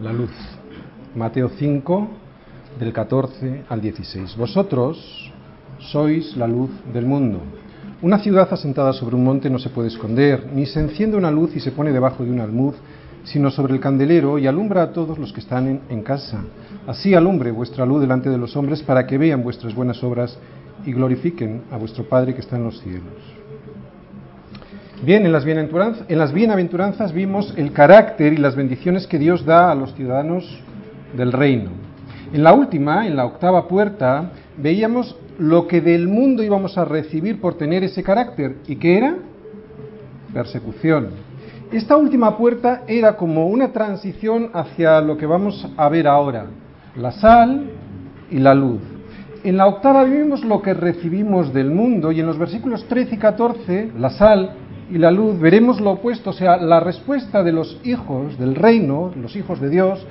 la luz. Mateo 5, del 14 al 16. Vosotros sois la luz del mundo. Una ciudad asentada sobre un monte no se puede esconder, ni se enciende una luz y se pone debajo de un almud, sino sobre el candelero y alumbra a todos los que están en, en casa. Así alumbre vuestra luz delante de los hombres para que vean vuestras buenas obras y glorifiquen a vuestro Padre que está en los cielos. Bien, en las, bienaventuranzas, en las bienaventuranzas vimos el carácter y las bendiciones que Dios da a los ciudadanos del reino. En la última, en la octava puerta, veíamos lo que del mundo íbamos a recibir por tener ese carácter. ¿Y qué era? Persecución. Esta última puerta era como una transición hacia lo que vamos a ver ahora, la sal y la luz. En la octava vimos lo que recibimos del mundo y en los versículos 13 y 14, la sal y la luz, veremos lo opuesto, o sea, la respuesta de los hijos del reino, los hijos de Dios,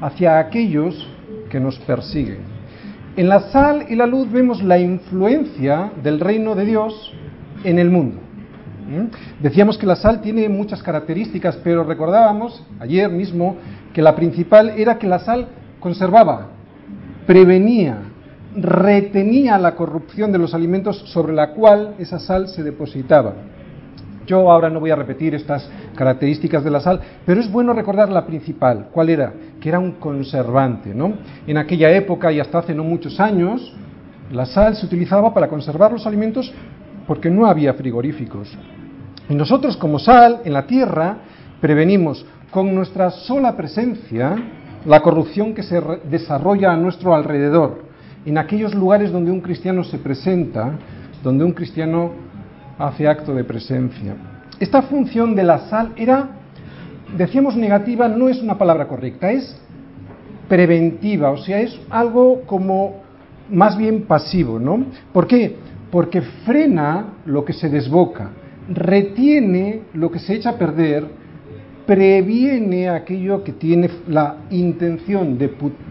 hacia aquellos que nos persiguen. En la sal y la luz vemos la influencia del reino de Dios en el mundo. ¿Mm? Decíamos que la sal tiene muchas características, pero recordábamos ayer mismo que la principal era que la sal conservaba, prevenía, retenía la corrupción de los alimentos sobre la cual esa sal se depositaba. Yo ahora no voy a repetir estas características de la sal, pero es bueno recordar la principal. ¿Cuál era? Que era un conservante, ¿no? En aquella época y hasta hace no muchos años, la sal se utilizaba para conservar los alimentos porque no había frigoríficos. Y nosotros como sal en la tierra prevenimos con nuestra sola presencia la corrupción que se desarrolla a nuestro alrededor, en aquellos lugares donde un cristiano se presenta, donde un cristiano hace acto de presencia. Esta función de la sal era, decíamos negativa, no es una palabra correcta, es preventiva, o sea, es algo como más bien pasivo, ¿no? ¿Por qué? Porque frena lo que se desboca, retiene lo que se echa a perder, previene aquello que tiene la intención de,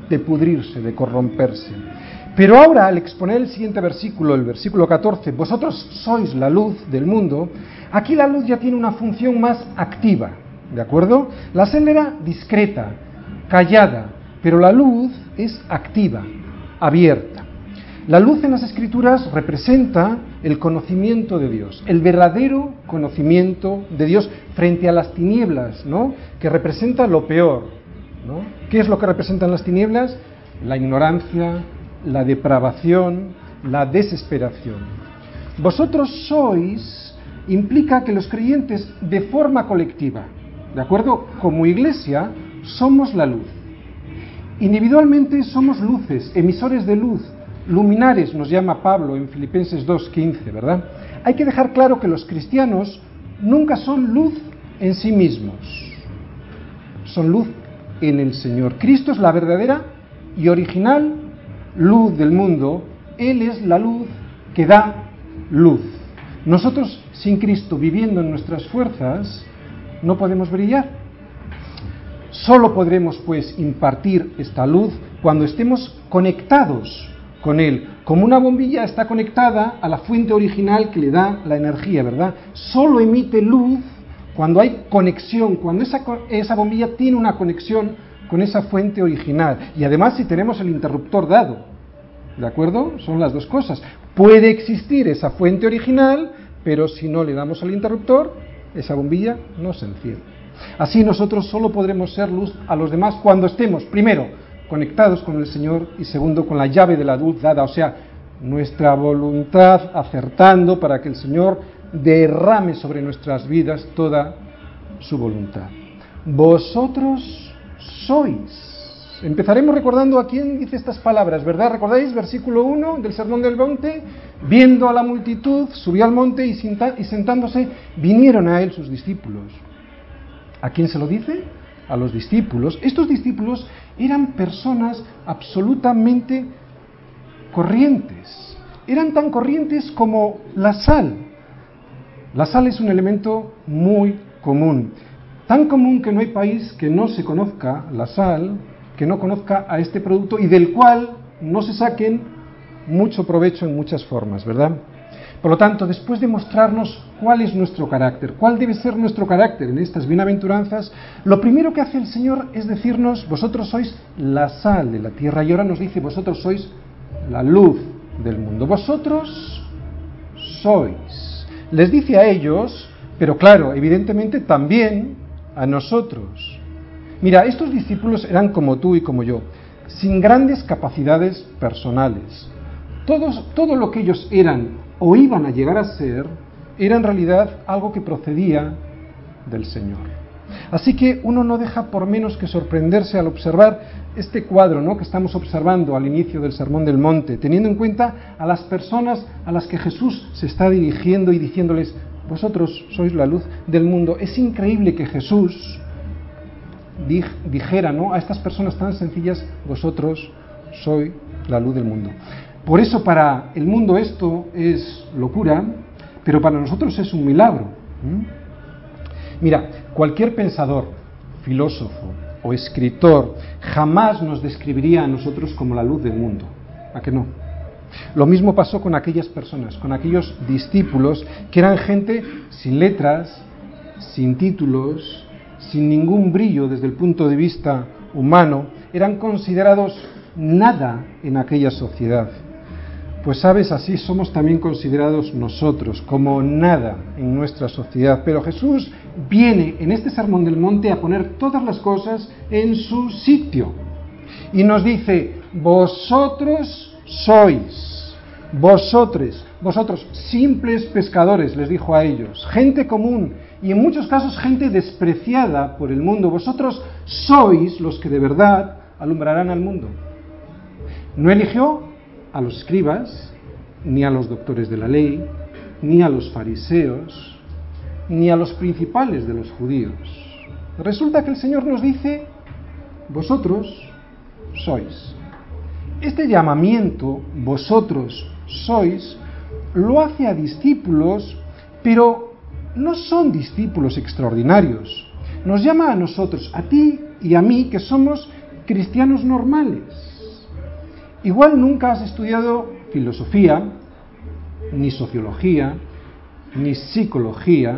de pudrirse, de corromperse. Pero ahora, al exponer el siguiente versículo, el versículo 14, vosotros sois la luz del mundo, aquí la luz ya tiene una función más activa, ¿de acuerdo? La sal era discreta, callada, pero la luz es activa, abierta. La luz en las escrituras representa el conocimiento de Dios, el verdadero conocimiento de Dios frente a las tinieblas, ¿no? Que representa lo peor, ¿no? ¿Qué es lo que representan las tinieblas? La ignorancia, la depravación, la desesperación. Vosotros sois implica que los creyentes de forma colectiva, ¿de acuerdo? Como iglesia somos la luz. Individualmente somos luces, emisores de luz, luminares nos llama Pablo en Filipenses 2.15, ¿verdad? Hay que dejar claro que los cristianos nunca son luz en sí mismos, son luz en el Señor. Cristo es la verdadera y original luz del mundo, Él es la luz que da luz. Nosotros, sin Cristo, viviendo en nuestras fuerzas, no podemos brillar. Solo podremos, pues, impartir esta luz cuando estemos conectados con Él. Como una bombilla está conectada a la fuente original que le da la energía, ¿verdad? Solo emite luz cuando hay conexión, cuando esa, esa bombilla tiene una conexión con esa fuente original. Y además si tenemos el interruptor dado. ¿De acuerdo? Son las dos cosas. Puede existir esa fuente original, pero si no le damos al interruptor, esa bombilla no se enciende. Así nosotros solo podremos ser luz a los demás cuando estemos, primero, conectados con el Señor y segundo, con la llave de la luz dada, o sea, nuestra voluntad acertando para que el Señor derrame sobre nuestras vidas toda su voluntad. Vosotros sois. Empezaremos recordando a quién dice estas palabras, ¿verdad? ¿Recordáis versículo 1 del Sermón del Monte? Viendo a la multitud, subió al monte y, y sentándose, vinieron a él sus discípulos. ¿A quién se lo dice? A los discípulos. Estos discípulos eran personas absolutamente corrientes. Eran tan corrientes como la sal. La sal es un elemento muy común. Tan común que no hay país que no se conozca la sal, que no conozca a este producto y del cual no se saquen mucho provecho en muchas formas, ¿verdad? Por lo tanto, después de mostrarnos cuál es nuestro carácter, cuál debe ser nuestro carácter en estas bienaventuranzas, lo primero que hace el Señor es decirnos, vosotros sois la sal de la tierra y ahora nos dice, vosotros sois la luz del mundo, vosotros sois. Les dice a ellos, pero claro, evidentemente también a nosotros. Mira, estos discípulos eran como tú y como yo, sin grandes capacidades personales. Todos, todo lo que ellos eran o iban a llegar a ser, era en realidad algo que procedía del Señor. Así que uno no deja por menos que sorprenderse al observar este cuadro ¿no? que estamos observando al inicio del Sermón del Monte, teniendo en cuenta a las personas a las que Jesús se está dirigiendo y diciéndoles, vosotros sois la luz del mundo. Es increíble que Jesús dijera ¿no? a estas personas tan sencillas, vosotros sois la luz del mundo. Por eso para el mundo esto es locura, pero para nosotros es un milagro. Mira, cualquier pensador, filósofo o escritor jamás nos describiría a nosotros como la luz del mundo. ¿A qué no? Lo mismo pasó con aquellas personas, con aquellos discípulos que eran gente sin letras, sin títulos, sin ningún brillo desde el punto de vista humano, eran considerados nada en aquella sociedad. Pues sabes, así somos también considerados nosotros, como nada en nuestra sociedad. Pero Jesús viene en este Sermón del Monte a poner todas las cosas en su sitio. Y nos dice, vosotros sois, vosotros, vosotros, simples pescadores, les dijo a ellos, gente común y en muchos casos gente despreciada por el mundo, vosotros sois los que de verdad alumbrarán al mundo. No eligió a los escribas, ni a los doctores de la ley, ni a los fariseos, ni a los principales de los judíos. Resulta que el Señor nos dice, vosotros sois. Este llamamiento, vosotros sois, lo hace a discípulos, pero no son discípulos extraordinarios. Nos llama a nosotros, a ti y a mí, que somos cristianos normales Igual nunca has estudiado filosofía, ni sociología, ni psicología,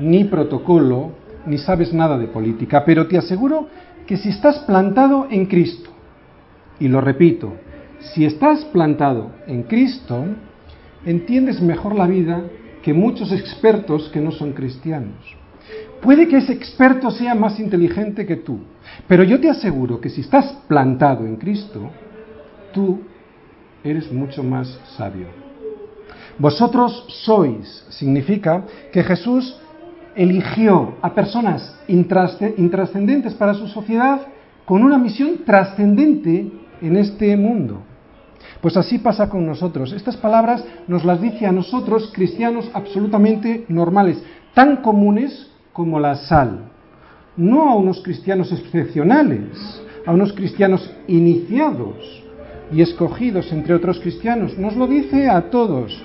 ni protocolo, ni sabes nada de política, pero te aseguro que si estás plantado en Cristo, y lo repito, si estás plantado en Cristo, entiendes mejor la vida que muchos expertos que no son cristianos. Puede que ese experto sea más inteligente que tú, pero yo te aseguro que si estás plantado en Cristo, tú eres mucho más sabio. Vosotros sois significa que Jesús eligió a personas intrascendentes para su sociedad con una misión trascendente en este mundo. Pues así pasa con nosotros. Estas palabras nos las dice a nosotros, cristianos absolutamente normales, tan comunes como la sal. No a unos cristianos excepcionales, a unos cristianos iniciados, y escogidos entre otros cristianos. Nos lo dice a todos.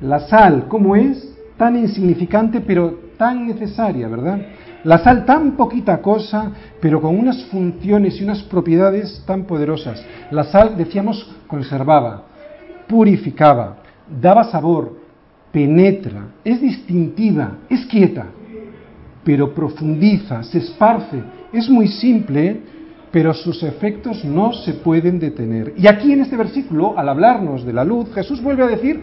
La sal, ¿cómo es? Tan insignificante pero tan necesaria, ¿verdad? La sal tan poquita cosa, pero con unas funciones y unas propiedades tan poderosas. La sal, decíamos, conservaba, purificaba, daba sabor, penetra, es distintiva, es quieta, pero profundiza, se esparce, es muy simple, pero sus efectos no se pueden detener. Y aquí en este versículo, al hablarnos de la luz, Jesús vuelve a decir,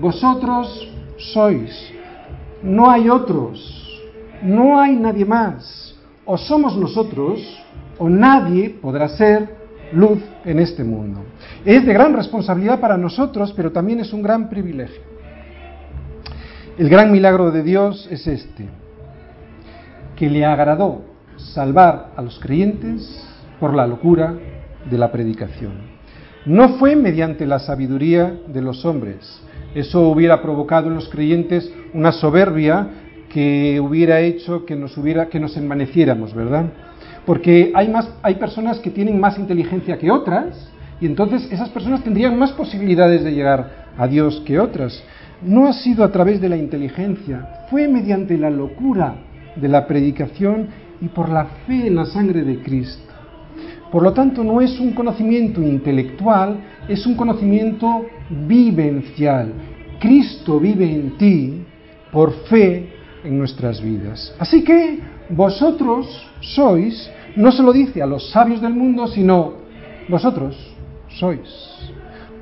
vosotros sois, no hay otros, no hay nadie más, o somos nosotros, o nadie podrá ser luz en este mundo. Es de gran responsabilidad para nosotros, pero también es un gran privilegio. El gran milagro de Dios es este, que le agradó salvar a los creyentes por la locura de la predicación. No fue mediante la sabiduría de los hombres. Eso hubiera provocado en los creyentes una soberbia que hubiera hecho que nos hubiera que nos envaneciéramos, ¿verdad? Porque hay más hay personas que tienen más inteligencia que otras y entonces esas personas tendrían más posibilidades de llegar a Dios que otras. No ha sido a través de la inteligencia, fue mediante la locura de la predicación y por la fe en la sangre de Cristo. Por lo tanto, no es un conocimiento intelectual, es un conocimiento vivencial. Cristo vive en ti por fe en nuestras vidas. Así que vosotros sois, no se lo dice a los sabios del mundo, sino vosotros sois.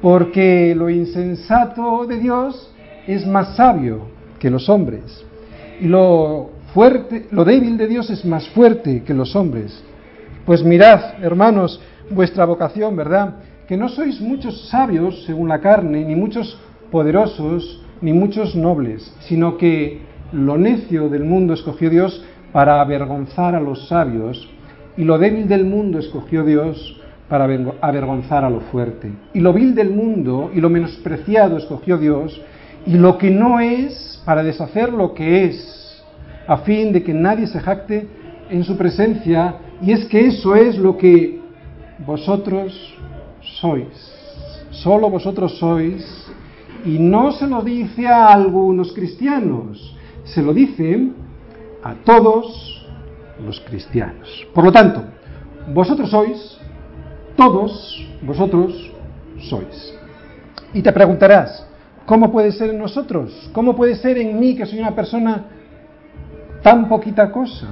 Porque lo insensato de Dios es más sabio que los hombres. Y lo fuerte, lo débil de Dios es más fuerte que los hombres. Pues mirad, hermanos, vuestra vocación, ¿verdad? Que no sois muchos sabios según la carne, ni muchos poderosos, ni muchos nobles, sino que lo necio del mundo escogió Dios para avergonzar a los sabios, y lo débil del mundo escogió Dios para avergonzar a lo fuerte. Y lo vil del mundo y lo menospreciado escogió Dios, y lo que no es para deshacer lo que es, a fin de que nadie se jacte en su presencia, y es que eso es lo que vosotros sois. Solo vosotros sois, y no se lo dice a algunos cristianos, se lo dice a todos los cristianos. Por lo tanto, vosotros sois, todos vosotros sois. Y te preguntarás, ¿cómo puede ser en nosotros? ¿Cómo puede ser en mí que soy una persona tan poquita cosa?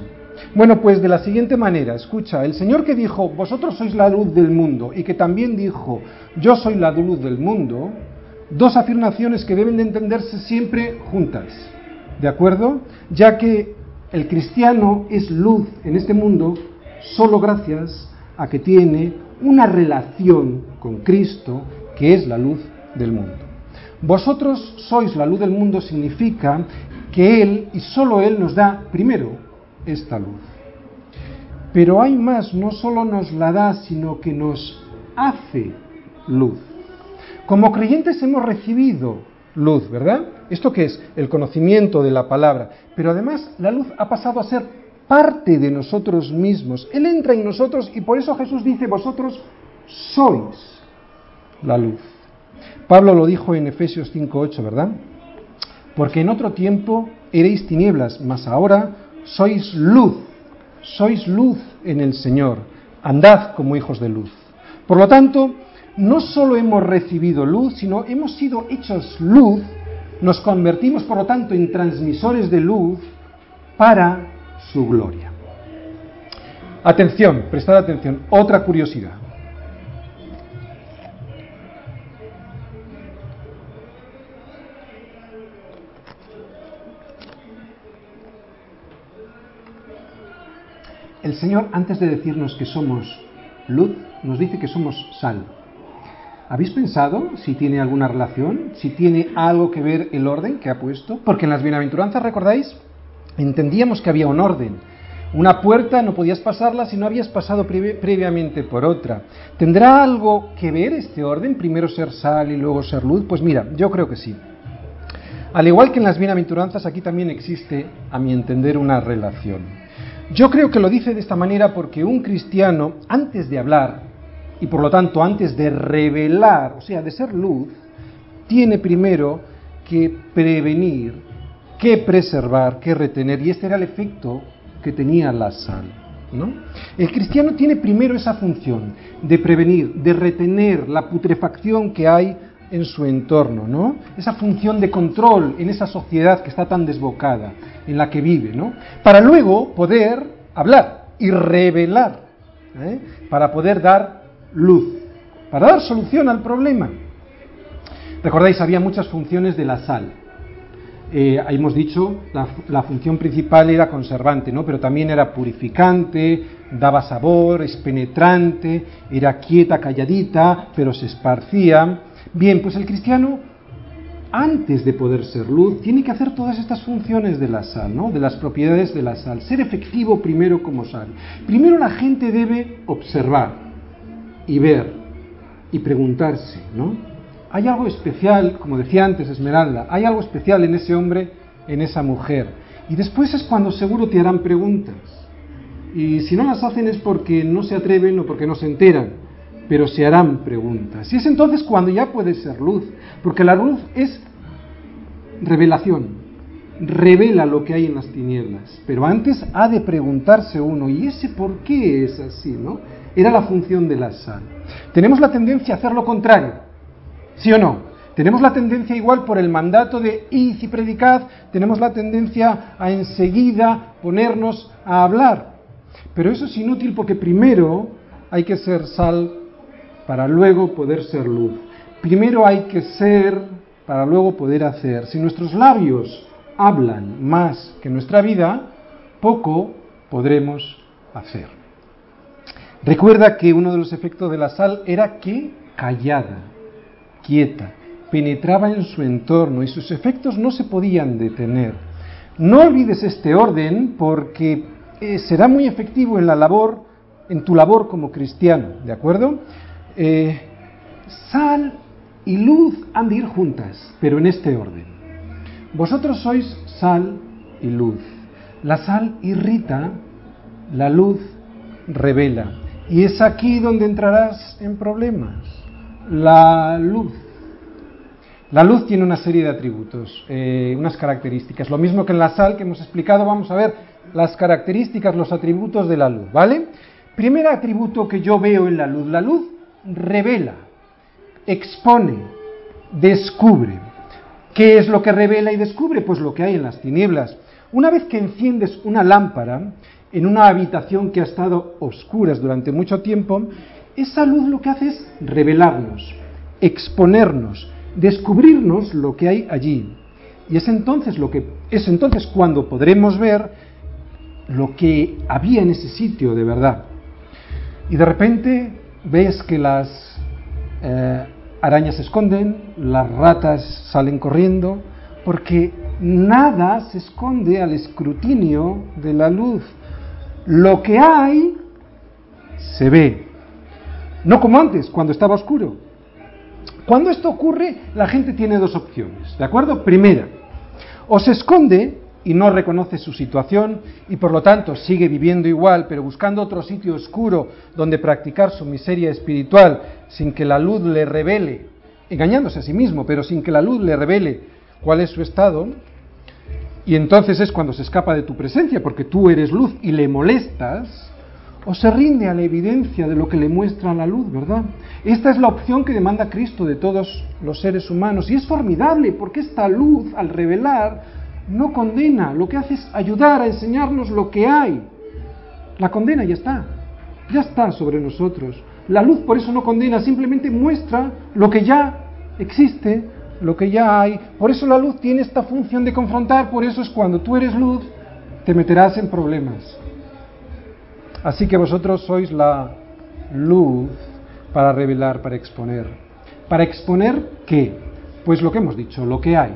Bueno, pues de la siguiente manera, escucha, el Señor que dijo, vosotros sois la luz del mundo, y que también dijo, yo soy la luz del mundo, dos afirmaciones que deben de entenderse siempre juntas. ¿De acuerdo? Ya que el cristiano es luz en este mundo solo gracias a que tiene una relación con Cristo que es la luz del mundo. Vosotros sois la luz del mundo significa que Él y solo Él nos da primero esta luz. Pero hay más, no solo nos la da, sino que nos hace luz. Como creyentes hemos recibido luz, ¿verdad? ¿Esto qué es? El conocimiento de la palabra. Pero además la luz ha pasado a ser parte de nosotros mismos. Él entra en nosotros y por eso Jesús dice, vosotros sois la luz. Pablo lo dijo en Efesios 5.8, ¿verdad? Porque en otro tiempo eréis tinieblas, mas ahora sois luz, sois luz en el Señor. Andad como hijos de luz. Por lo tanto, no solo hemos recibido luz, sino hemos sido hechos luz, nos convertimos por lo tanto en transmisores de luz para su gloria. Atención, prestad atención, otra curiosidad. El Señor, antes de decirnos que somos luz, nos dice que somos sal. ¿Habéis pensado si tiene alguna relación, si tiene algo que ver el orden que ha puesto? Porque en las bienaventuranzas, ¿recordáis? Entendíamos que había un orden. Una puerta no podías pasarla si no habías pasado previamente por otra. ¿Tendrá algo que ver este orden? Primero ser sal y luego ser luz. Pues mira, yo creo que sí. Al igual que en las bienaventuranzas, aquí también existe, a mi entender, una relación. Yo creo que lo dice de esta manera porque un cristiano, antes de hablar, y por lo tanto antes de revelar, o sea, de ser luz, tiene primero que prevenir, que preservar, que retener, y este era el efecto que tenía la sal. ¿no? El cristiano tiene primero esa función de prevenir, de retener la putrefacción que hay en su entorno, ¿no? Esa función de control en esa sociedad que está tan desbocada, en la que vive, ¿no? Para luego poder hablar y revelar, ¿eh? para poder dar luz, para dar solución al problema. Recordáis, había muchas funciones de la sal. Eh, hemos dicho, la, la, función principal era conservante, ¿no? pero también era purificante, daba sabor, es penetrante, era quieta, calladita, pero se esparcía. Bien, pues el cristiano, antes de poder ser luz, tiene que hacer todas estas funciones de la sal, ¿no? de las propiedades de la sal, ser efectivo primero como sal. Primero la gente debe observar, y ver y preguntarse, ¿no? Hay algo especial, como decía antes Esmeralda, hay algo especial en ese hombre, en esa mujer. Y después es cuando seguro te harán preguntas. Y si no las hacen es porque no se atreven o porque no se enteran, pero se harán preguntas. Y es entonces cuando ya puede ser luz, porque la luz es revelación, revela lo que hay en las tinieblas. Pero antes ha de preguntarse uno, ¿y ese por qué es así, no? Era la función de la sal. Tenemos la tendencia a hacer lo contrario, ¿sí o no? Tenemos la tendencia igual por el mandato de id y predicad, tenemos la tendencia a enseguida ponernos a hablar. Pero eso es inútil porque primero hay que ser sal para luego poder ser luz. Primero hay que ser para luego poder hacer. Si nuestros labios hablan más que nuestra vida, poco podremos hacer. Recuerda que uno de los efectos de la sal era que callada, quieta, penetraba en su entorno y sus efectos no se podían detener. No olvides este orden porque eh, será muy efectivo en la labor, en tu labor como cristiano, ¿de acuerdo? Eh, sal y luz han de ir juntas, pero en este orden. Vosotros sois sal y luz. La sal irrita, la luz revela. Y es aquí donde entrarás en problemas. La luz. La luz tiene una serie de atributos, eh, unas características. Lo mismo que en la sal que hemos explicado, vamos a ver las características, los atributos de la luz, ¿vale? Primer atributo que yo veo en la luz. La luz revela, expone, descubre. ¿Qué es lo que revela y descubre? Pues lo que hay en las tinieblas. Una vez que enciendes una lámpara en una habitación que ha estado oscuras durante mucho tiempo, esa luz lo que hace es revelarnos, exponernos, descubrirnos lo que hay allí. Y es entonces lo que es entonces cuando podremos ver lo que había en ese sitio de verdad. Y de repente ves que las eh, arañas se esconden, las ratas salen corriendo, porque nada se esconde al escrutinio de la luz. Lo que hay se ve. No como antes, cuando estaba oscuro. Cuando esto ocurre, la gente tiene dos opciones, ¿de acuerdo? Primera, o se esconde y no reconoce su situación y por lo tanto sigue viviendo igual, pero buscando otro sitio oscuro donde practicar su miseria espiritual sin que la luz le revele, engañándose a sí mismo, pero sin que la luz le revele cuál es su estado, y entonces es cuando se escapa de tu presencia porque tú eres luz y le molestas, o se rinde a la evidencia de lo que le muestra la luz, ¿verdad? Esta es la opción que demanda Cristo de todos los seres humanos y es formidable porque esta luz, al revelar, no condena, lo que hace es ayudar a enseñarnos lo que hay. La condena ya está, ya está sobre nosotros. La luz por eso no condena, simplemente muestra lo que ya existe, lo que ya hay. Por eso la luz tiene esta función de confrontar, por eso es cuando tú eres luz, te meterás en problemas. Así que vosotros sois la luz para revelar, para exponer. ¿Para exponer qué? Pues lo que hemos dicho, lo que hay,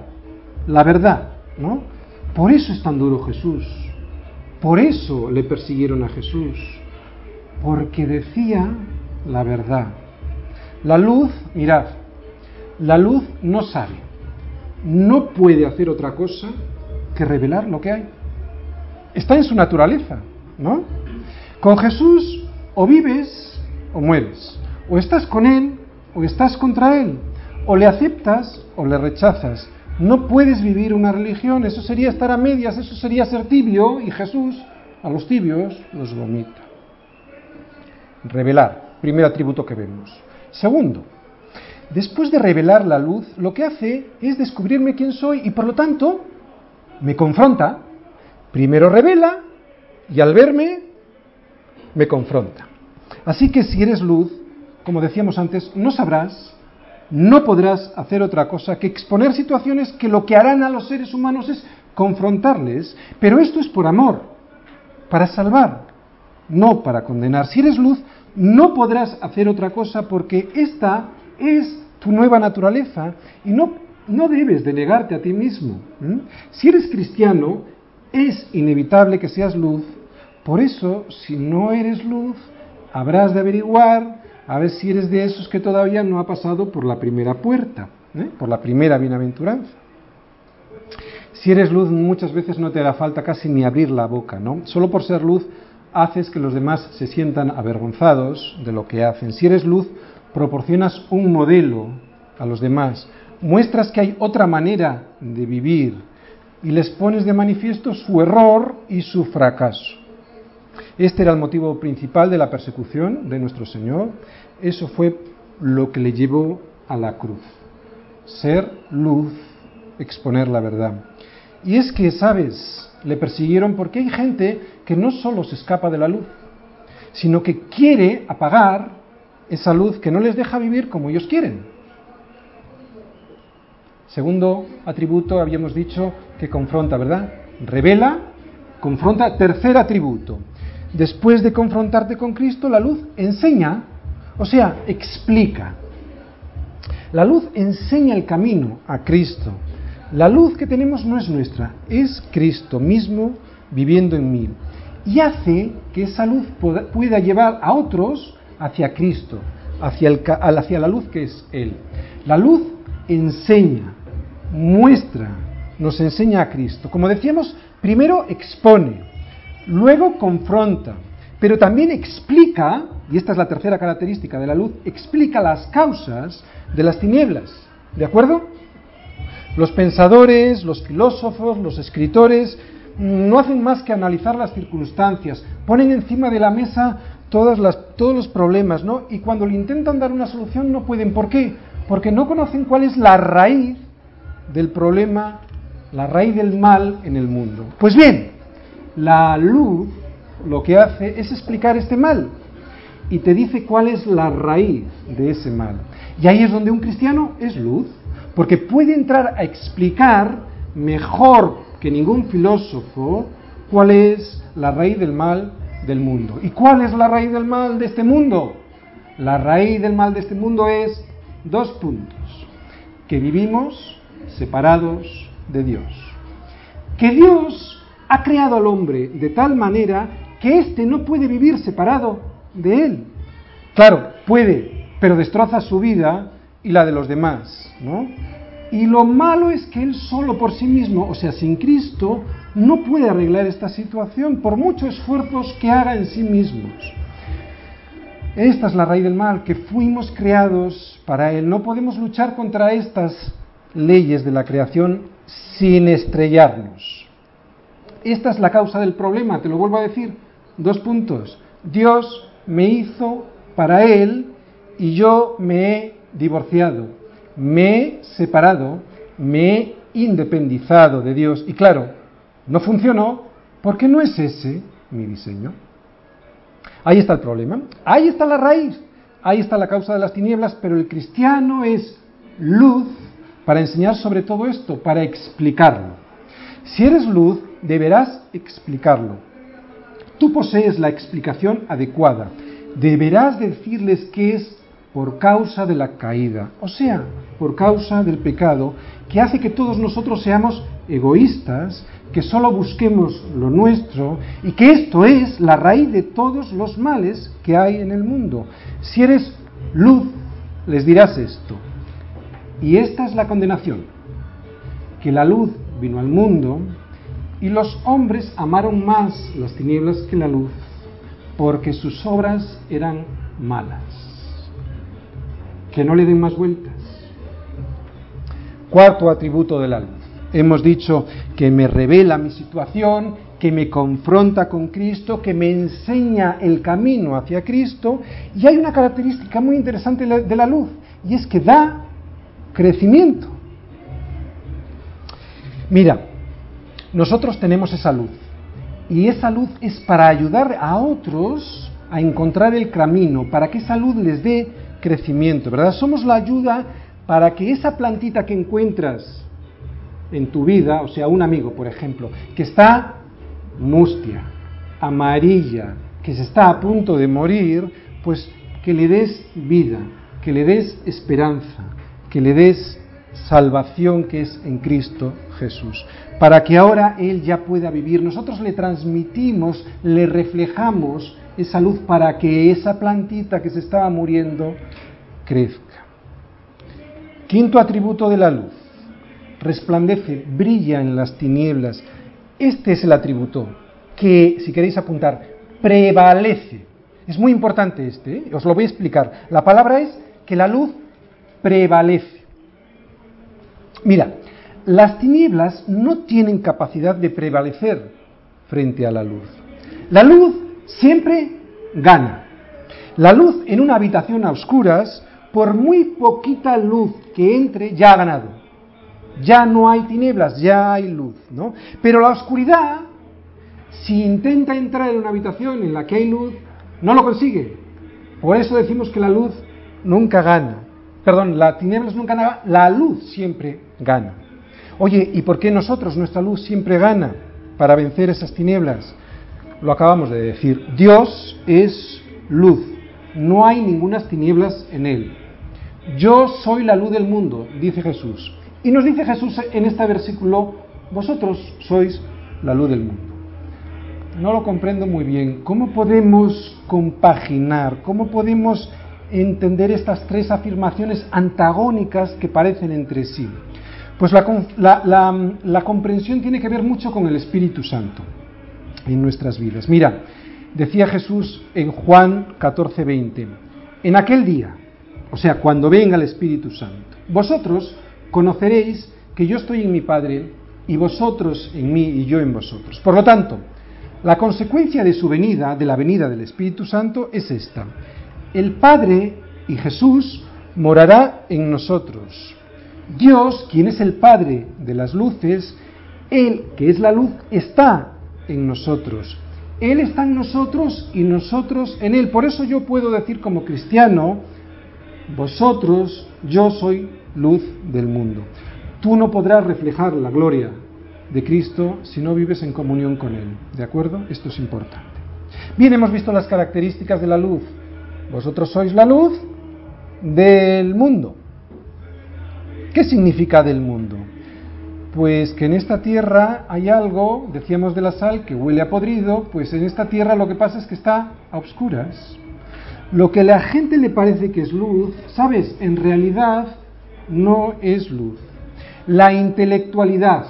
la verdad, ¿no? Por eso es tan duro Jesús. Por eso le persiguieron a Jesús. Porque decía la verdad. La luz, mirad, la luz no sabe, no puede hacer otra cosa que revelar lo que hay. Está en su naturaleza, ¿no? Con Jesús o vives o mueres, o estás con Él o estás contra Él, o le aceptas o le rechazas. No puedes vivir una religión, eso sería estar a medias, eso sería ser tibio y Jesús a los tibios los vomita. Revelar, primer atributo que vemos. Segundo, después de revelar la luz, lo que hace es descubrirme quién soy y por lo tanto me confronta. Primero revela y al verme me confronta. Así que si eres luz, como decíamos antes, no sabrás no podrás hacer otra cosa que exponer situaciones que lo que harán a los seres humanos es confrontarles, pero esto es por amor, para salvar, no para condenar. Si eres luz, no podrás hacer otra cosa porque esta es tu nueva naturaleza y no, no debes de negarte a ti mismo. Si eres cristiano, es inevitable que seas luz. Por eso, si no eres luz, habrás de averiguar a ver si eres de esos que todavía no ha pasado por la primera puerta, ¿eh? por la primera bienaventuranza. Si eres luz, muchas veces no te hará falta casi ni abrir la boca, ¿no? Solo por ser luz haces que los demás se sientan avergonzados de lo que hacen. Si eres luz, proporcionas un modelo a los demás, muestras que hay otra manera de vivir y les pones de manifiesto su error y su fracaso. Este era el motivo principal de la persecución de nuestro Señor. Eso fue lo que le llevó a la cruz. ser luz, exponer la verdad. Y es que, ¿sabes? Le persiguieron porque hay gente que no solo se escapa de la luz, sino que quiere apagar esa luz que no les deja vivir como ellos quieren. Segundo atributo, habíamos dicho que confronta, ¿verdad? Revela, confronta. Tercer atributo, después de confrontarte con Cristo, la luz enseña, o sea, explica. La luz enseña el camino a Cristo. La luz que tenemos no es nuestra, es Cristo mismo viviendo en mí. Y hace que esa luz pueda llevar a otros hacia Cristo, hacia, hacia la luz que es Él. La luz enseña, muestra, nos enseña a Cristo. Como decíamos, primero expone, luego confronta, pero también explica, y esta es la tercera característica de la luz, explica las causas de las tinieblas. ¿De acuerdo? Los pensadores, los filósofos, los escritores no hacen más que analizar las circunstancias, ponen encima de la mesa todos los problemas, ¿no? Y cuando le intentan dar una solución no pueden. ¿Por qué? Porque no conocen cuál es la raíz del problema, la raíz del mal en el mundo. Pues bien, la luz lo que hace es explicar este mal y te dice cuál es la raíz de ese mal. Y ahí es donde un cristiano es luz, porque puede entrar a explicar mejor que ningún filósofo cuál es la raíz del mal del mundo. ¿Y cuál es la raíz del mal de este mundo? La raíz del mal de este mundo es dos puntos. Que vivimos separados de Dios. Que Dios ha creado al hombre de tal manera que éste no puede vivir separado de él. Claro, puede, pero destroza su vida y la de los demás, ¿no? Y lo malo es que él solo por sí mismo, o sea, sin Cristo, no puede arreglar esta situación por muchos esfuerzos que haga en sí mismos. Esta es la raíz del mal, que fuimos creados para él. No podemos luchar contra estas leyes de la creación sin estrellarnos. Esta es la causa del problema, te lo vuelvo a decir. Dos puntos. Dios me hizo para Él y yo me he divorciado, me he separado, me he independizado de Dios. Y claro, no funcionó porque no es ese mi diseño. Ahí está el problema, ahí está la raíz, ahí está la causa de las tinieblas, pero el cristiano es luz para enseñar sobre todo esto, para explicarlo. Si eres luz, deberás explicarlo. Tú posees la explicación adecuada. Deberás decirles que es por causa de la caída, o sea, por causa del pecado, que hace que todos nosotros seamos egoístas, que solo busquemos lo nuestro y que esto es la raíz de todos los males que hay en el mundo. Si eres luz, les dirás esto. Y esta es la condenación, que la luz vino al mundo y los hombres amaron más las tinieblas que la luz, porque sus obras eran malas. Que no le den más vueltas. Cuarto atributo de la luz. Hemos dicho que me revela mi situación, que me confronta con Cristo, que me enseña el camino hacia Cristo. Y hay una característica muy interesante de la luz, y es que da crecimiento. Mira, nosotros tenemos esa luz y esa luz es para ayudar a otros a encontrar el camino, para que esa luz les dé crecimiento, ¿verdad? Somos la ayuda para que esa plantita que encuentras en tu vida, o sea, un amigo, por ejemplo, que está mustia, amarilla, que se está a punto de morir, pues que le des vida, que le des esperanza, que le des salvación que es en Cristo Jesús, para que ahora Él ya pueda vivir. Nosotros le transmitimos, le reflejamos esa luz para que esa plantita que se estaba muriendo crezca. Quinto atributo de la luz, resplandece, brilla en las tinieblas. Este es el atributo que, si queréis apuntar, prevalece. Es muy importante este, ¿eh? os lo voy a explicar. La palabra es que la luz prevalece. Mira, las tinieblas no tienen capacidad de prevalecer frente a la luz. La luz siempre gana. La luz en una habitación a oscuras por muy poquita luz que entre, ya ha ganado. Ya no hay tinieblas, ya hay luz, ¿no? Pero la oscuridad, si intenta entrar en una habitación en la que hay luz, no lo consigue. Por eso decimos que la luz nunca gana. Perdón, la tinieblas nunca gana, la luz siempre gana. Oye, ¿y por qué nosotros, nuestra luz siempre gana para vencer esas tinieblas? Lo acabamos de decir, Dios es luz, no hay ninguna tinieblas en él. Yo soy la luz del mundo, dice Jesús. Y nos dice Jesús en este versículo, vosotros sois la luz del mundo. No lo comprendo muy bien. ¿Cómo podemos compaginar? ¿Cómo podemos entender estas tres afirmaciones antagónicas que parecen entre sí? Pues la, comprensión tiene que ver mucho con el Espíritu Santo en nuestras vidas. Mira, decía Jesús en Juan 14:20, en aquel día, o sea, cuando venga el Espíritu Santo, vosotros conoceréis que yo estoy en mi Padre y vosotros en mí y yo en vosotros. Por lo tanto, la consecuencia de su venida, de la venida del Espíritu Santo, es esta. El Padre y Jesús morará en nosotros. Dios, quien es el Padre de las luces, Él, que es la luz, está en nosotros. Él está en nosotros y nosotros en Él. Por eso yo puedo decir como cristiano, vosotros, yo soy luz del mundo. Tú no podrás reflejar la gloria de Cristo si no vives en comunión con Él. ¿De acuerdo? Esto es importante. Bien, hemos visto las características de la luz. Vosotros sois la luz del mundo. ¿Qué significa del mundo? Pues que en esta tierra hay algo, decíamos de la sal, que huele a podrido, pues en esta tierra lo que pasa es que está a obscuras. Lo que a la gente le parece que es luz, sabes, en realidad no es luz. La intelectualidad,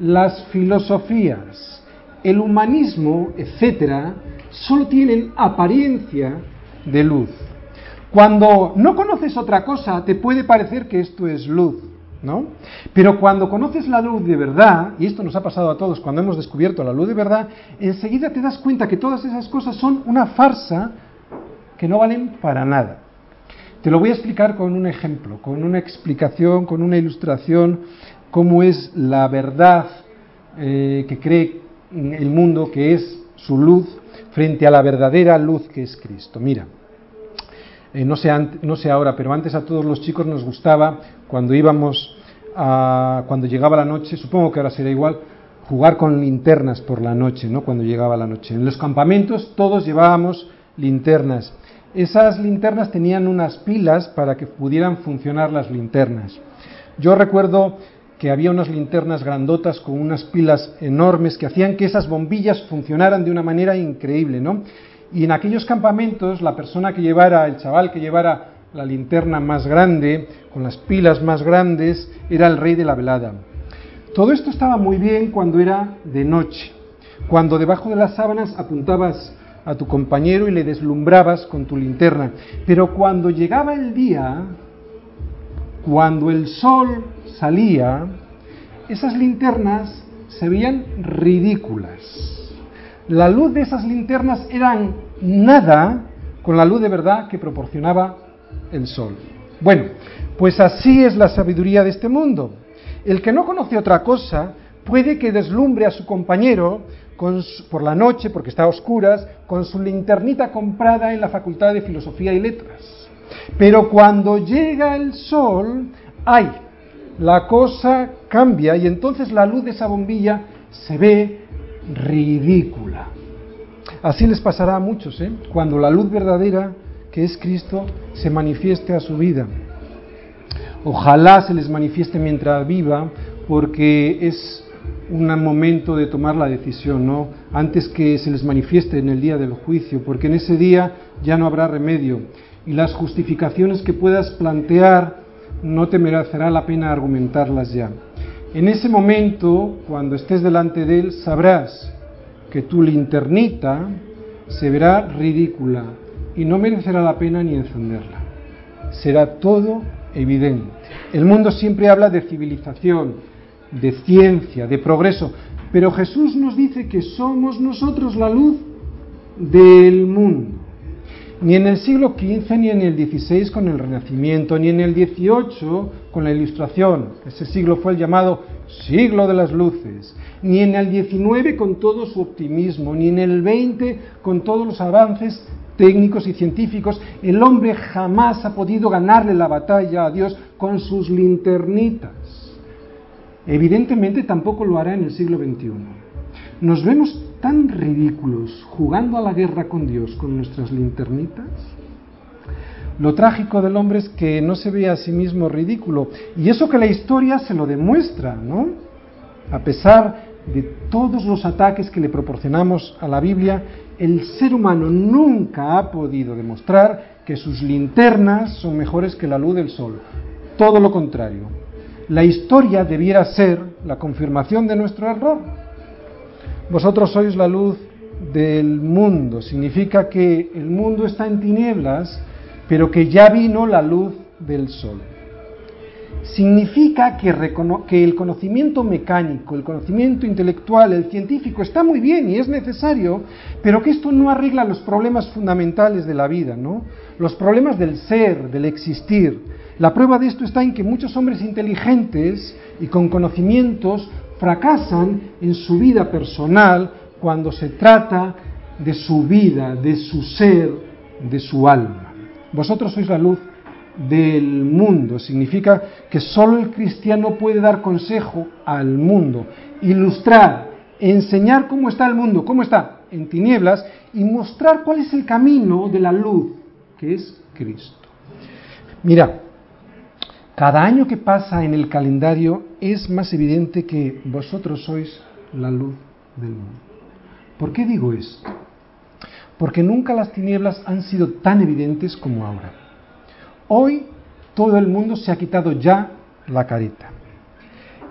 las filosofías, el humanismo, etcétera, solo tienen apariencia de luz. Cuando no conoces otra cosa, te puede parecer que esto es luz, ¿no? Pero cuando conoces la luz de verdad, y esto nos ha pasado a todos cuando hemos descubierto la luz de verdad, enseguida te das cuenta que todas esas cosas son una farsa que no valen para nada. Te lo voy a explicar con un ejemplo, con una explicación, con una ilustración, cómo es la verdad eh, que cree el mundo, que es su luz, frente a la verdadera luz que es Cristo. Mira, eh, no, sé no sé ahora, pero antes a todos los chicos nos gustaba, cuando íbamos a, cuando llegaba la noche, supongo que ahora será igual, jugar con linternas por la noche, ¿no? Cuando llegaba la noche. En los campamentos todos llevábamos linternas. Esas linternas tenían unas pilas para que pudieran funcionar las linternas. Yo recuerdo que había unas linternas grandotas con unas pilas enormes que hacían que esas bombillas funcionaran de una manera increíble, ¿no? Y en aquellos campamentos, la persona que llevara, el chaval que llevara la linterna más grande, con las pilas más grandes, era el rey de la velada. Todo esto estaba muy bien cuando era de noche, cuando debajo de las sábanas apuntabas a tu compañero y le deslumbrabas con tu linterna. Pero cuando llegaba el día, cuando el sol salía, esas linternas se veían ridículas. La luz de esas linternas eran nada con la luz de verdad que proporcionaba el sol. Bueno, pues así es la sabiduría de este mundo. El que no conoce otra cosa puede que deslumbre a su compañero por la noche, porque está a oscuras, con su linternita comprada en la Facultad de Filosofía y Letras. Pero cuando llega el sol, ¡ay! La cosa cambia y entonces la luz de esa bombilla se ve ridícula. Así les pasará a muchos, ¿eh? cuando la luz verdadera, que es Cristo, se manifieste a su vida. Ojalá se les manifieste mientras viva, porque es un momento de tomar la decisión, ¿no? Antes que se les manifieste en el día del juicio, porque en ese día ya no habrá remedio. Y las justificaciones que puedas plantear no te merecerá la pena argumentarlas ya. En ese momento, cuando estés delante de Él, sabrás que tu linternita se verá ridícula y no merecerá la pena ni encenderla. Será todo evidente. El mundo siempre habla de civilización, de ciencia, de progreso. Pero Jesús nos dice que somos nosotros la luz del mundo. Ni en el siglo XV, ni en el XVI con el Renacimiento, ni en el XVIII con la Ilustración. Ese siglo fue el llamado siglo de las luces. Ni en el XIX con todo su optimismo, ni en el XX con todos los avances técnicos y científicos. El hombre jamás ha podido ganarle la batalla a Dios con sus linternitas. Evidentemente tampoco lo hará en el siglo XXI. Nos vemos tan ridículos jugando a la guerra con Dios con nuestras linternitas? Lo trágico del hombre es que no se ve a sí mismo ridículo. Y eso que la historia se lo demuestra, ¿no? A pesar de todos los ataques que le proporcionamos a la Biblia, el ser humano nunca ha podido demostrar que sus linternas son mejores que la luz del sol. Todo lo contrario. La historia debiera ser la confirmación de nuestro error. Vosotros sois la luz del mundo. Significa que el mundo está en tinieblas, pero que ya vino la luz del sol. Significa que, que, el conocimiento mecánico, el conocimiento intelectual, el científico está muy bien y es necesario, pero que esto no arregla los problemas fundamentales de la vida, ¿no? Los problemas del ser, del existir. La prueba de esto está en que muchos hombres inteligentes y con conocimientos fracasan en su vida personal cuando se trata de su vida, de su ser, de su alma. Vosotros sois la luz del mundo. Significa que solo el cristiano puede dar consejo al mundo, ilustrar, enseñar cómo está el mundo, cómo está en tinieblas y mostrar cuál es el camino de la luz, que es Cristo. Mira, cada año que pasa en el calendario es más evidente que vosotros sois la luz del mundo. ¿Por qué digo esto? Porque nunca las tinieblas han sido tan evidentes como ahora. Hoy todo el mundo se ha quitado ya la careta.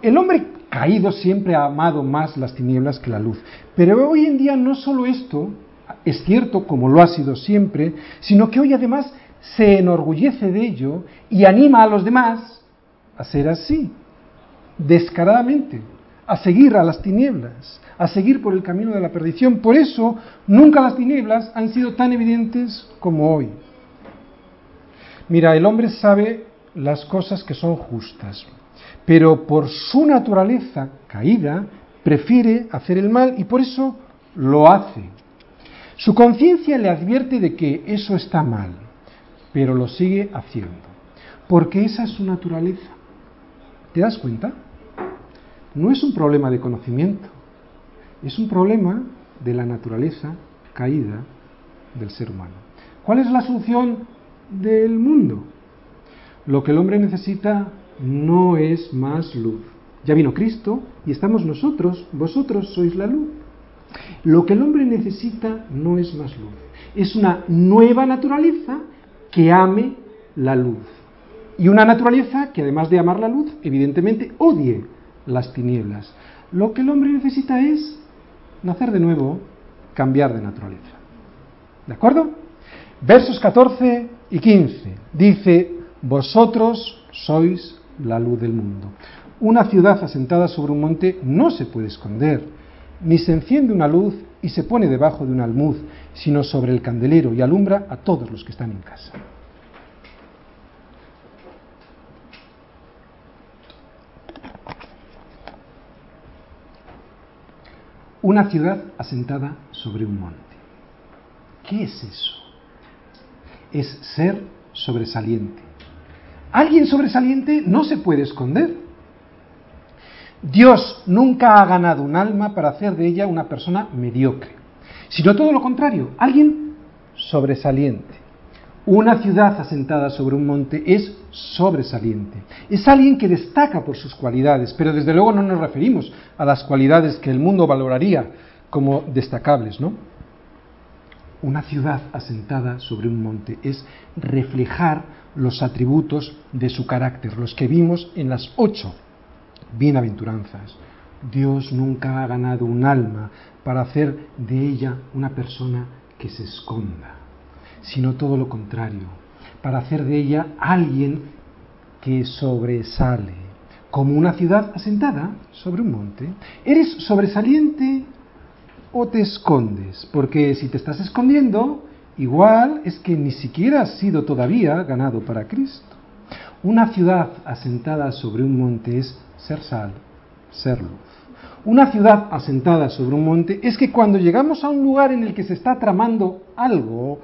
El hombre caído siempre ha amado más las tinieblas que la luz. Pero hoy en día no solo esto es cierto, como lo ha sido siempre, sino que hoy además se enorgullece de ello y anima a los demás a ser así, descaradamente, a seguir a las tinieblas, a seguir por el camino de la perdición. Por eso nunca las tinieblas han sido tan evidentes como hoy. Mira, el hombre sabe las cosas que son justas, pero por su naturaleza caída prefiere hacer el mal y por eso lo hace. Su conciencia le advierte de que eso está mal pero lo sigue haciendo, porque esa es su naturaleza. ¿Te das cuenta? No es un problema de conocimiento, es un problema de la naturaleza caída del ser humano. ¿Cuál es la solución del mundo? Lo que el hombre necesita no es más luz. Ya vino Cristo y estamos nosotros, vosotros sois la luz. Lo que el hombre necesita no es más luz, es una nueva naturaleza que ame la luz. Y una naturaleza que además de amar la luz, evidentemente odie las tinieblas. Lo que el hombre necesita es nacer de nuevo, cambiar de naturaleza. ¿De acuerdo? Versos 14 y 15. Dice, vosotros sois la luz del mundo. Una ciudad asentada sobre un monte no se puede esconder, ni se enciende una luz y se pone debajo de un almuz, sino sobre el candelero y alumbra a todos los que están en casa. Una ciudad asentada sobre un monte. ¿Qué es eso? Es ser sobresaliente. Alguien sobresaliente no se puede esconder. Dios nunca ha ganado un alma para hacer de ella una persona mediocre, sino todo lo contrario, alguien sobresaliente. Una ciudad asentada sobre un monte es sobresaliente. Es alguien que destaca por sus cualidades, pero desde luego no nos referimos a las cualidades que el mundo valoraría como destacables, ¿no? Una ciudad asentada sobre un monte es reflejar los atributos de su carácter, los que vimos en las ocho bienaventuranzas. Dios nunca ha ganado un alma para hacer de ella una persona que se esconda, sino todo lo contrario, para hacer de ella alguien que sobresale, como una ciudad asentada sobre un monte. ¿Eres sobresaliente o te escondes? Porque si te estás escondiendo, igual es que ni siquiera ha sido todavía ganado para Cristo. Una ciudad asentada sobre un monte es ser sal, ser luz. Una ciudad asentada sobre un monte es que cuando llegamos a un lugar en el que se está tramando algo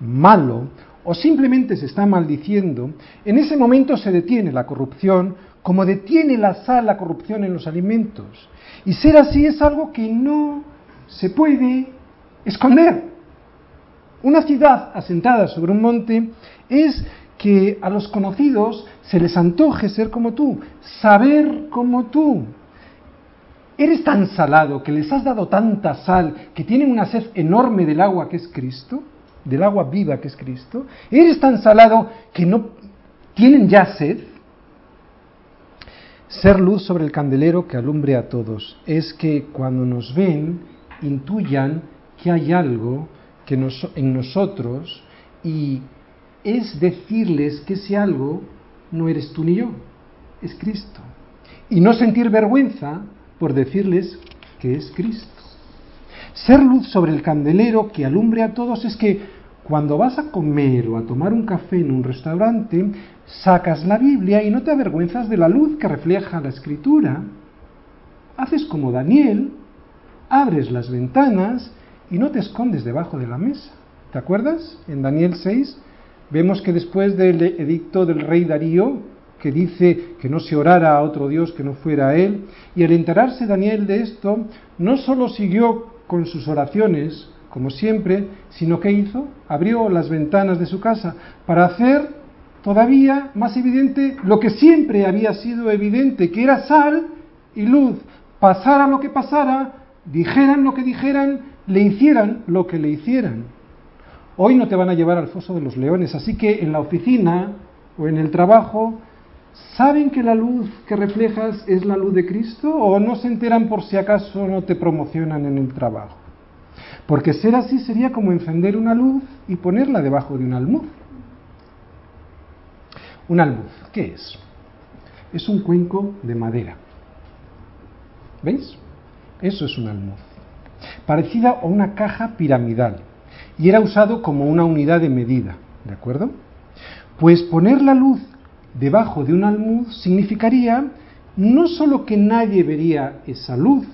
malo o simplemente se está maldiciendo, en ese momento se detiene la corrupción como detiene la sal la corrupción en los alimentos. Y ser así es algo que no se puede esconder. Una ciudad asentada sobre un monte es que a los conocidos se les antoje ser como tú, saber como tú. Eres tan salado que les has dado tanta sal que tienen una sed enorme del agua que es Cristo, del agua viva que es Cristo. Eres tan salado que no tienen ya sed. Ser luz sobre el candelero que alumbre a todos es que cuando nos ven intuyan que hay algo que en nosotros y es decirles que ese algo no eres tú ni yo, es Cristo. Y no sentir vergüenza por decirles que es Cristo. Ser luz sobre el candelero que alumbre a todos es que cuando vas a comer o a tomar un café en un restaurante, sacas la Biblia y no te avergüenzas de la luz que refleja la escritura. Haces como Daniel, abres las ventanas y no te escondes debajo de la mesa. ¿Te acuerdas? En Daniel 6 vemos que después del edicto del rey Darío, que dice que no se orara a otro Dios que no fuera él, y al enterarse Daniel de esto, no solo siguió con sus oraciones, como siempre, sino que hizo, abrió las ventanas de su casa para hacer todavía más evidente lo que siempre había sido evidente, que era sal y luz. Pasara lo que pasara, dijeran lo que dijeran, le hicieran lo que le hicieran. Hoy no te van a llevar al foso de los leones, así que en la oficina o en el trabajo, ¿saben que la luz que reflejas es la luz de Cristo o no se enteran por si acaso no te promocionan en el trabajo? Porque ser así sería como encender una luz y ponerla debajo de un almud. Un almud, ¿qué es? Es un cuenco de madera. ¿Veis? Eso es un almud. Parecida a una caja piramidal. Y era usado como una unidad de medida. ¿De acuerdo? Pues poner la luz debajo de un almud significaría no solo que nadie vería esa luz,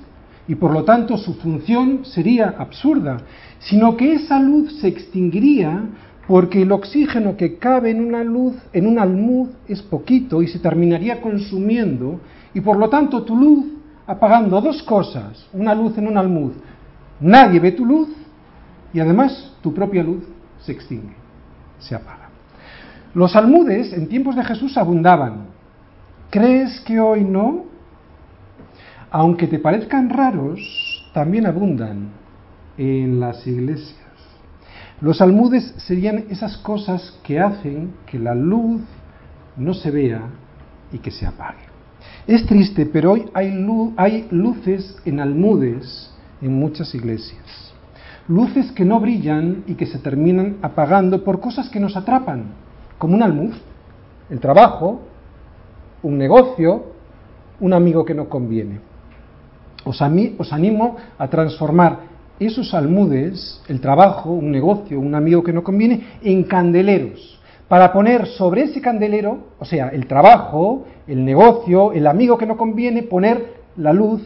y por lo tanto su función sería absurda, sino que esa luz se extinguiría porque el oxígeno que cabe en una luz, en un almud, es poquito y se terminaría consumiendo, y por lo tanto tu luz, apagando dos cosas, una luz en un almud, nadie ve tu luz y además tu propia luz se extingue, se apaga. Los almudes en tiempos de Jesús abundaban. ¿Crees que hoy no? aunque te parezcan raros, también abundan en las iglesias. Los almudes serían esas cosas que hacen que la luz no se vea y que se apague. Es triste, pero hoy hay, hay luces en almudes en muchas iglesias. Luces que no brillan y que se terminan apagando por cosas que nos atrapan, como un almud, el trabajo, un negocio, un amigo que no conviene. Os, animo a transformar esos almudes, el trabajo, un negocio, un amigo que no conviene, en candeleros, para poner sobre ese candelero, o sea, el trabajo, el negocio, el amigo que no conviene, poner la luz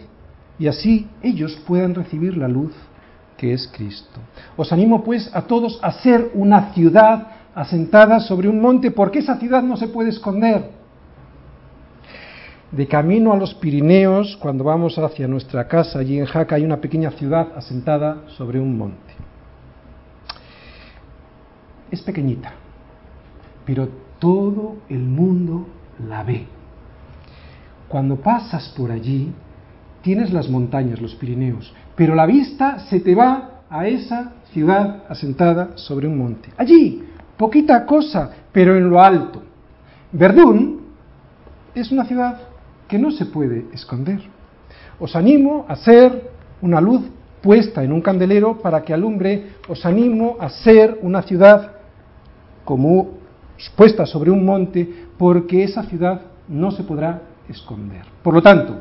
y así ellos puedan recibir la luz que es Cristo. Os animo pues a todos a ser una ciudad asentada sobre un monte, porque esa ciudad no se puede esconder de camino a los Pirineos, cuando vamos hacia nuestra casa, allí en Jaca hay una pequeña ciudad asentada sobre un monte. Es pequeñita, pero todo el mundo la ve. Cuando pasas por allí, tienes las montañas, los Pirineos, pero la vista se te va a esa ciudad asentada sobre un monte. Allí, poquita cosa, pero en lo alto. Verdún es una ciudad que no se puede esconder. Os animo a ser una luz puesta en un candelero para que alumbre, os animo a ser una ciudad como puesta sobre un monte, porque esa ciudad no se podrá esconder. Por lo tanto,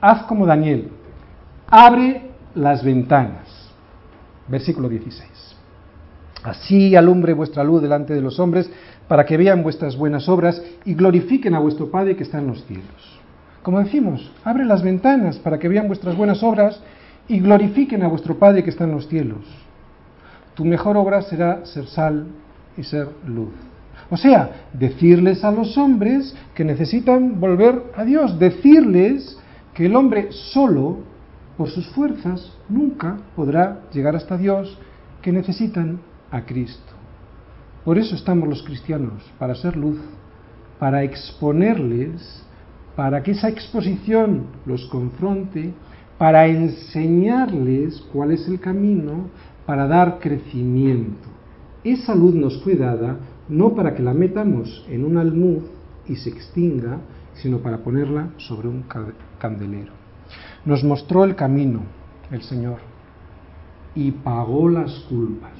haz como Daniel, abre las ventanas. Versículo 16. Así alumbre vuestra luz delante de los hombres, para que vean vuestras buenas obras y glorifiquen a vuestro Padre que está en los cielos. Como decimos, abre las ventanas para que vean vuestras buenas obras y glorifiquen a vuestro Padre que está en los cielos. Tu mejor obra será ser sal y ser luz. O sea, decirles a los hombres que necesitan volver a Dios, decirles que el hombre solo, por sus fuerzas, nunca podrá llegar hasta Dios, que necesitan a Cristo. Por eso estamos los cristianos, para ser luz, para exponerles, para que esa exposición los confronte, para enseñarles cuál es el camino, para dar crecimiento. Esa luz nos fue dada no para que la metamos en un almud y se extinga, sino para ponerla sobre un candelero. Nos mostró el camino el Señor y pagó las culpas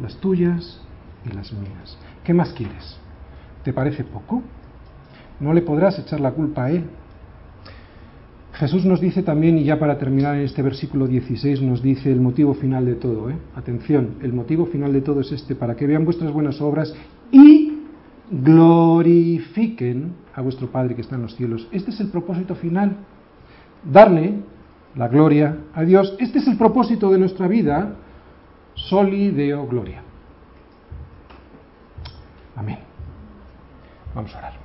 las tuyas y las mías. ¿Qué más quieres? ¿Te parece poco? No le podrás echar la culpa a Él. Jesús nos dice también, y ya para terminar en este versículo 16, nos dice el motivo final de todo. ¿eh? Atención, el motivo final de todo es este, para que vean vuestras buenas obras y glorifiquen a vuestro Padre que está en los cielos. Este es el propósito final, darle la gloria a Dios. Este es el propósito de nuestra vida Soli Deo Gloria. Amén. Vamos a orar.